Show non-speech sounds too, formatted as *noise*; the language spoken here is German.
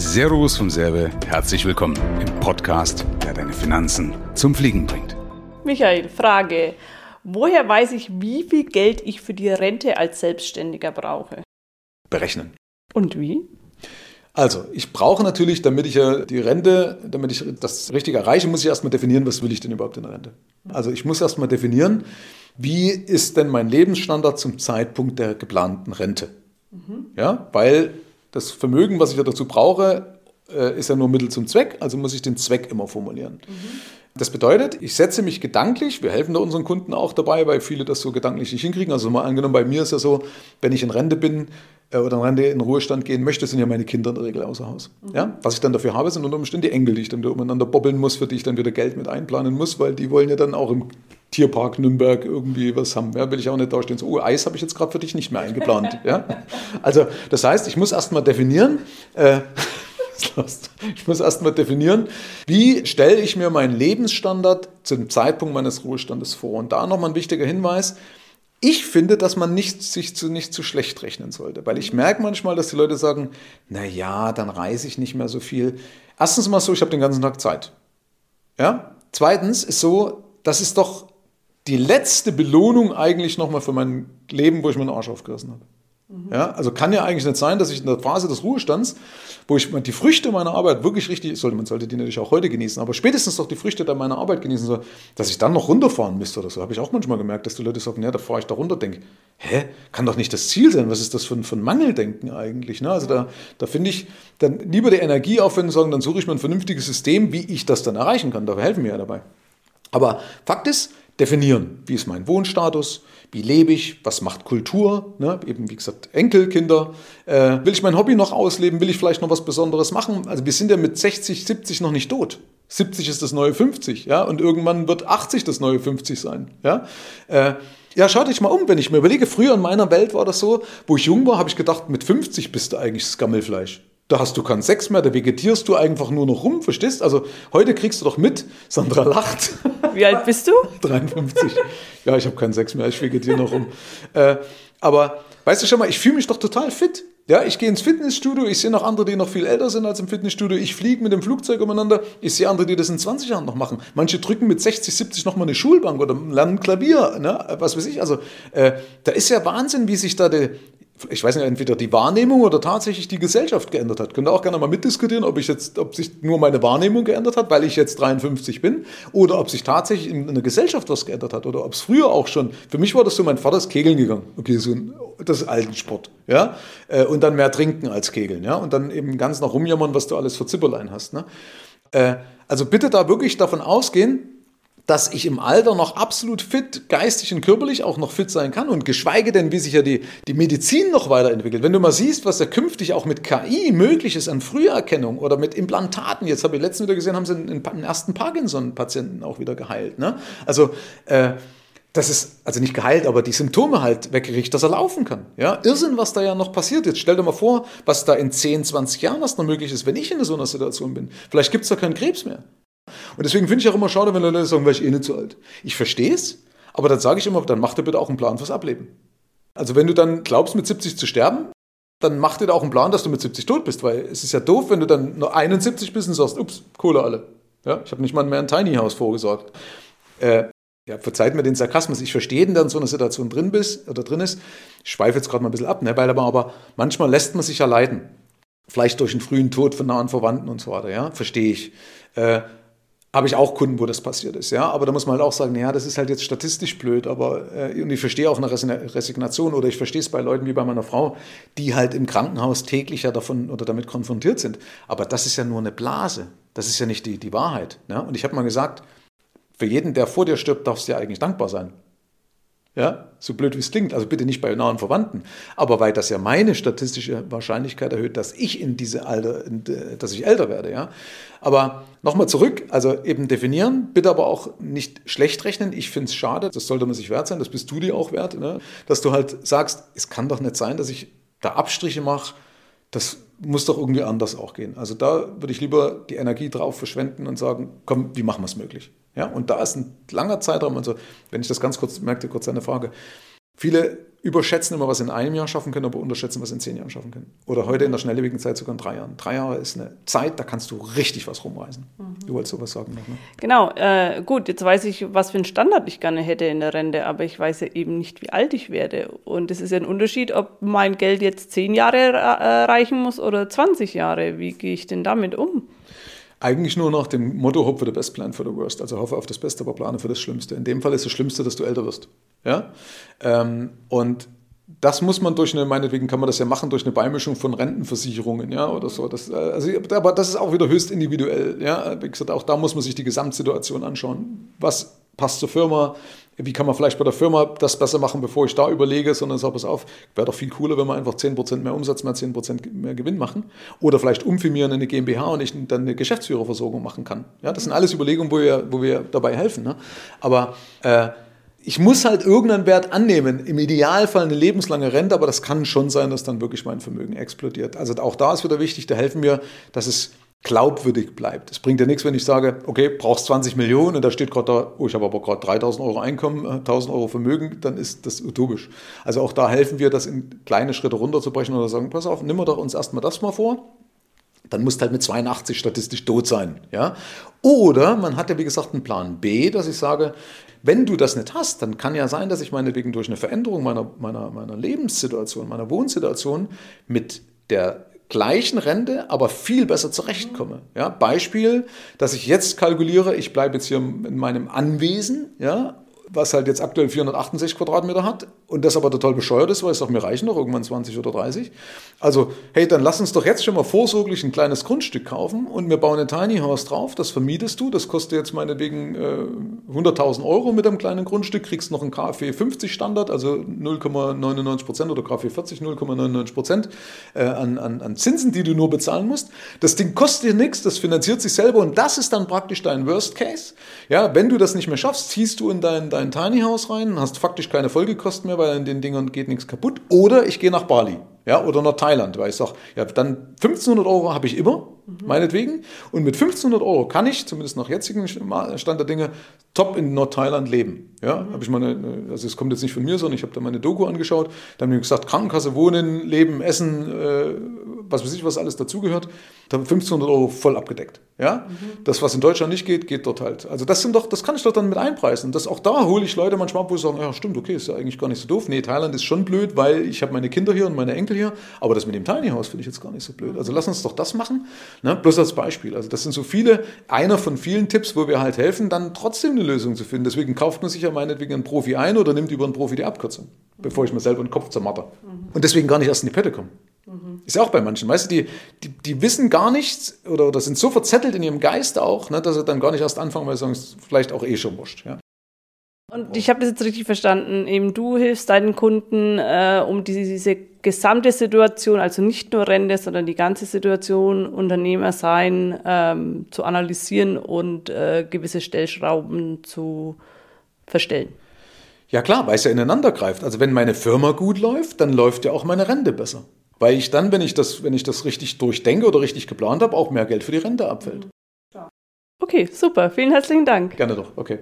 Servus vom Serbe, herzlich willkommen im Podcast, der deine Finanzen zum Fliegen bringt. Michael, Frage. Woher weiß ich, wie viel Geld ich für die Rente als Selbstständiger brauche? Berechnen. Und wie? Also, ich brauche natürlich, damit ich ja die Rente, damit ich das richtig erreiche, muss ich erstmal definieren, was will ich denn überhaupt in der Rente. Also, ich muss erstmal definieren, wie ist denn mein Lebensstandard zum Zeitpunkt der geplanten Rente. Mhm. Ja, weil das Vermögen, was ich ja dazu brauche, äh, ist ja nur Mittel zum Zweck, also muss ich den Zweck immer formulieren. Mhm. Das bedeutet, ich setze mich gedanklich, wir helfen da unseren Kunden auch dabei, weil viele das so gedanklich nicht hinkriegen. Also mal angenommen, bei mir ist ja so, wenn ich in Rente bin äh, oder in Rente in Ruhestand gehen möchte, sind ja meine Kinder in der Regel außer Haus. Mhm. Ja? Was ich dann dafür habe, sind unter Umständen die Enkel, die ich dann wieder umeinander bobbeln muss, für die ich dann wieder Geld mit einplanen muss, weil die wollen ja dann auch im Tierpark Nürnberg irgendwie was haben. Ja, will ich auch nicht da stehen. So, oh, Eis habe ich jetzt gerade für dich nicht mehr eingeplant. ja? Also, das heißt, ich muss erstmal definieren, äh, *laughs* ich muss erstmal definieren, wie stelle ich mir meinen Lebensstandard zum Zeitpunkt meines Ruhestandes vor. Und da nochmal ein wichtiger Hinweis. Ich finde, dass man nicht, sich zu, nicht zu schlecht rechnen sollte, weil ich merke manchmal, dass die Leute sagen, na ja, dann reise ich nicht mehr so viel. Erstens mal so, ich habe den ganzen Tag Zeit. Ja? Zweitens ist so, das ist doch die letzte Belohnung eigentlich nochmal für mein Leben, wo ich meinen Arsch aufgerissen habe. Mhm. Ja, also kann ja eigentlich nicht sein, dass ich in der Phase des Ruhestands, wo ich die Früchte meiner Arbeit wirklich richtig, sollte man sollte die natürlich auch heute genießen, aber spätestens doch die Früchte meiner Arbeit genießen soll, dass ich dann noch runterfahren müsste oder so, habe ich auch manchmal gemerkt, dass die Leute sagen, ja, da fahre ich da runter, denke, hä, kann doch nicht das Ziel sein, was ist das für ein, für ein Mangeldenken eigentlich? Ne? Also da, da finde ich dann lieber die Energie aufwenden und sagen, dann suche ich mir ein vernünftiges System, wie ich das dann erreichen kann, da helfen mir ja dabei. Aber Fakt ist, definieren. Wie ist mein Wohnstatus? Wie lebe ich? Was macht Kultur? Ne? Eben wie gesagt, Enkelkinder. Äh, will ich mein Hobby noch ausleben? Will ich vielleicht noch was Besonderes machen? Also wir sind ja mit 60, 70 noch nicht tot. 70 ist das neue 50, ja, und irgendwann wird 80 das neue 50 sein, ja. Äh, ja, schau dich mal um, wenn ich mir überlege, früher in meiner Welt war das so, wo ich jung war, habe ich gedacht, mit 50 bist du eigentlich das Gammelfleisch. Da hast du keinen Sex mehr, da vegetierst du einfach nur noch rum, verstehst? Also heute kriegst du doch mit, Sandra lacht. Wie alt bist du? *laughs* 53. Ja, ich habe keinen Sex mehr, ich vegetiere noch rum. Äh, aber weißt du schon mal, ich fühle mich doch total fit. Ja, ich gehe ins Fitnessstudio, ich sehe noch andere, die noch viel älter sind als im Fitnessstudio. Ich fliege mit dem Flugzeug umeinander, ich sehe andere, die das in 20 Jahren noch machen. Manche drücken mit 60, 70 noch mal eine Schulbank oder lernen Klavier, ne? was weiß ich. Also äh, da ist ja Wahnsinn, wie sich da die, ich weiß nicht, entweder die Wahrnehmung oder tatsächlich die Gesellschaft geändert hat. Könnt ihr auch gerne mal mitdiskutieren, ob ich jetzt, ob sich nur meine Wahrnehmung geändert hat, weil ich jetzt 53 bin, oder ob sich tatsächlich in der Gesellschaft was geändert hat, oder ob es früher auch schon, für mich war das so, mein Vater ist Kegeln gegangen. Okay, so ein, das ist alten Sport, ja. Äh, und dann mehr trinken als Kegeln, ja. Und dann eben ganz nach rumjammern, was du alles für Zipperlein hast, ne. Äh, also bitte da wirklich davon ausgehen, dass ich im Alter noch absolut fit, geistig und körperlich auch noch fit sein kann und geschweige denn, wie sich ja die, die Medizin noch weiterentwickelt. Wenn du mal siehst, was ja künftig auch mit KI möglich ist an Früherkennung oder mit Implantaten, jetzt habe ich letztens wieder gesehen, haben sie den, den ersten Parkinson-Patienten auch wieder geheilt. Ne? Also, äh, das ist also nicht geheilt, aber die Symptome halt weggerichtet, dass er laufen kann. Ja, Irrsinn, was da ja noch passiert. Jetzt stell dir mal vor, was da in 10, 20 Jahren was noch möglich ist, wenn ich in so einer Situation bin. Vielleicht gibt es da keinen Krebs mehr. Und deswegen finde ich auch immer schade, wenn Leute sagen, weil ich eh nicht so alt. Ich verstehe es, aber dann sage ich immer, dann mach dir bitte auch einen Plan fürs Ableben. Also wenn du dann glaubst, mit 70 zu sterben, dann mach dir da auch einen Plan, dass du mit 70 tot bist, weil es ist ja doof, wenn du dann nur 71 bist und sagst, ups, Kohle alle. Ja, ich habe nicht mal mehr ein Tiny House vorgesorgt. Äh, ja, verzeiht mir den Sarkasmus. Ich verstehe, der in so einer Situation drin bist oder drin ist. Ich schweife jetzt gerade mal ein bisschen ab, ne? weil aber, aber manchmal lässt man sich ja leiden. Vielleicht durch einen frühen Tod von nahen Verwandten und so weiter, ja, verstehe ich. Äh, habe ich auch Kunden, wo das passiert ist, ja. Aber da muss man halt auch sagen, ja, das ist halt jetzt statistisch blöd, aber äh, und ich verstehe auch eine Resignation oder ich verstehe es bei Leuten wie bei meiner Frau, die halt im Krankenhaus täglich ja davon oder damit konfrontiert sind. Aber das ist ja nur eine Blase. Das ist ja nicht die, die Wahrheit. Ja? Und ich habe mal gesagt, für jeden, der vor dir stirbt, darfst du ja eigentlich dankbar sein. Ja, so blöd wie es klingt, also bitte nicht bei nahen Verwandten, aber weil das ja meine statistische Wahrscheinlichkeit erhöht, dass ich in diese Alter, dass ich älter werde, ja. Aber nochmal zurück, also eben definieren, bitte aber auch nicht schlecht rechnen. Ich finde es schade, das sollte man sich wert sein, das bist du dir auch wert, ne? dass du halt sagst, es kann doch nicht sein, dass ich da Abstriche mache, das muss doch irgendwie anders auch gehen. Also da würde ich lieber die Energie drauf verschwenden und sagen, komm, wie machen wir es möglich? Ja, und da ist ein langer Zeitraum und so, wenn ich das ganz kurz merkte, kurz eine Frage. Viele überschätzen immer, was in einem Jahr schaffen können, aber unterschätzen, was in zehn Jahren schaffen können. Oder heute in der schnelllebigen Zeit sogar in drei Jahren. Drei Jahre ist eine Zeit, da kannst du richtig was rumreißen. Mhm. Du wolltest sowas sagen noch, ne? Genau, äh, gut, jetzt weiß ich, was für einen Standard ich gerne hätte in der Rente, aber ich weiß ja eben nicht, wie alt ich werde. Und es ist ja ein Unterschied, ob mein Geld jetzt zehn Jahre äh, reichen muss oder 20 Jahre. Wie gehe ich denn damit um? Eigentlich nur nach dem Motto Hope for the best, plan for the worst. Also hoffe auf das Beste, aber plane für das Schlimmste. In dem Fall ist das Schlimmste, dass du älter wirst. Ja? Ähm, und das muss man durch eine, meinetwegen kann man das ja machen, durch eine Beimischung von Rentenversicherungen, ja, oder so. Das, äh, also, aber das ist auch wieder höchst individuell, ja. Wie gesagt, auch da muss man sich die Gesamtsituation anschauen. Was passt zur Firma? Wie kann man vielleicht bei der Firma das besser machen, bevor ich da überlege, sondern sag, pass auf, wäre doch viel cooler, wenn wir einfach 10% mehr Umsatz, mehr 10% mehr Gewinn machen. Oder vielleicht umfirmieren in eine GmbH und ich dann eine Geschäftsführerversorgung machen kann. Ja, das sind alles Überlegungen, wo wir, wo wir dabei helfen. Ne? Aber äh, ich muss halt irgendeinen Wert annehmen. Im Idealfall eine lebenslange Rente, aber das kann schon sein, dass dann wirklich mein Vermögen explodiert. Also auch da ist wieder wichtig, da helfen wir, dass es glaubwürdig bleibt. Es bringt ja nichts, wenn ich sage, okay, brauchst 20 Millionen und da steht gerade da, oh, ich habe aber gerade 3000 Euro Einkommen, 1000 Euro Vermögen, dann ist das utopisch. Also auch da helfen wir, das in kleine Schritte runterzubrechen oder sagen, pass auf, nimm doch uns erstmal das mal vor dann musst du halt mit 82 statistisch tot sein. Ja? Oder man hat ja, wie gesagt, einen Plan B, dass ich sage, wenn du das nicht hast, dann kann ja sein, dass ich meinetwegen durch eine Veränderung meiner, meiner, meiner Lebenssituation, meiner Wohnsituation mit der gleichen Rente, aber viel besser zurechtkomme. Ja, Beispiel, dass ich jetzt kalkuliere, ich bleibe jetzt hier in meinem Anwesen, ja, was halt jetzt aktuell 468 Quadratmeter hat und das aber total bescheuert ist, weil es doch mir reichen noch irgendwann 20 oder 30. Also, hey, dann lass uns doch jetzt schon mal vorsorglich ein kleines Grundstück kaufen und wir bauen ein Tiny House drauf, das vermietest du, das kostet jetzt meinetwegen äh, 100.000 Euro mit einem kleinen Grundstück, kriegst noch einen KfW 50 Standard, also 0,99 Prozent oder KfW 40, 0,99 Prozent äh, an, an, an Zinsen, die du nur bezahlen musst. Das Ding kostet dir nichts, das finanziert sich selber und das ist dann praktisch dein Worst Case. Ja, wenn du das nicht mehr schaffst, ziehst du in dein, dein Tiny House rein, hast faktisch keine Folgekosten mehr, weil in den Dingern geht nichts kaputt. Oder ich gehe nach Bali ja, oder nach Thailand, weil ich sage, ja, dann 1500 Euro habe ich immer, mhm. meinetwegen. Und mit 1500 Euro kann ich, zumindest nach jetzigem Stand der Dinge, top in Nordthailand leben. Ja, mhm. habe ich meine, also es kommt jetzt nicht von mir, sondern ich habe da meine Doku angeschaut. Da haben die gesagt, Krankenkasse, Wohnen, Leben, Essen, äh, was weiß ich, was alles dazugehört. Da haben 1500 Euro voll abgedeckt. Ja, mhm. das, was in Deutschland nicht geht, geht dort halt. Also das sind doch, das kann ich doch dann mit einpreisen. Das, auch da hole ich Leute manchmal ab, wo sie sagen, ja stimmt, okay, ist ja eigentlich gar nicht so doof. Nee, Thailand ist schon blöd, weil ich habe meine Kinder hier und meine Enkel hier, aber das mit dem Tiny House finde ich jetzt gar nicht so blöd. Also lass uns doch das machen, ne? bloß als Beispiel. Also das sind so viele, einer von vielen Tipps, wo wir halt helfen, dann trotzdem eine Lösung zu finden. Deswegen kauft man sich ja meinetwegen einen Profi ein oder nimmt über einen Profi die Abkürzung, bevor ich mir selber den Kopf zermatter. Mhm. Und deswegen gar nicht erst in die Pette kommen. Mhm. Ist ja auch bei manchen, weißt du, die, die, die wissen gar nichts oder, oder sind so verzettelt in ihrem Geist auch, ne, dass sie dann gar nicht erst anfangen, weil sie sagen, es ist vielleicht auch eh schon wurscht. Ja. Und ich habe das jetzt richtig verstanden. Eben du hilfst deinen Kunden, äh, um diese, diese gesamte Situation, also nicht nur Rente, sondern die ganze Situation, Unternehmer sein, ähm, zu analysieren und äh, gewisse Stellschrauben zu verstellen. Ja klar, weil es ja ineinander greift. Also wenn meine Firma gut läuft, dann läuft ja auch meine Rente besser. Weil ich dann, wenn ich das, wenn ich das richtig durchdenke oder richtig geplant habe, auch mehr Geld für die Rente abfällt. Okay, super. Vielen herzlichen Dank. Gerne doch. Okay.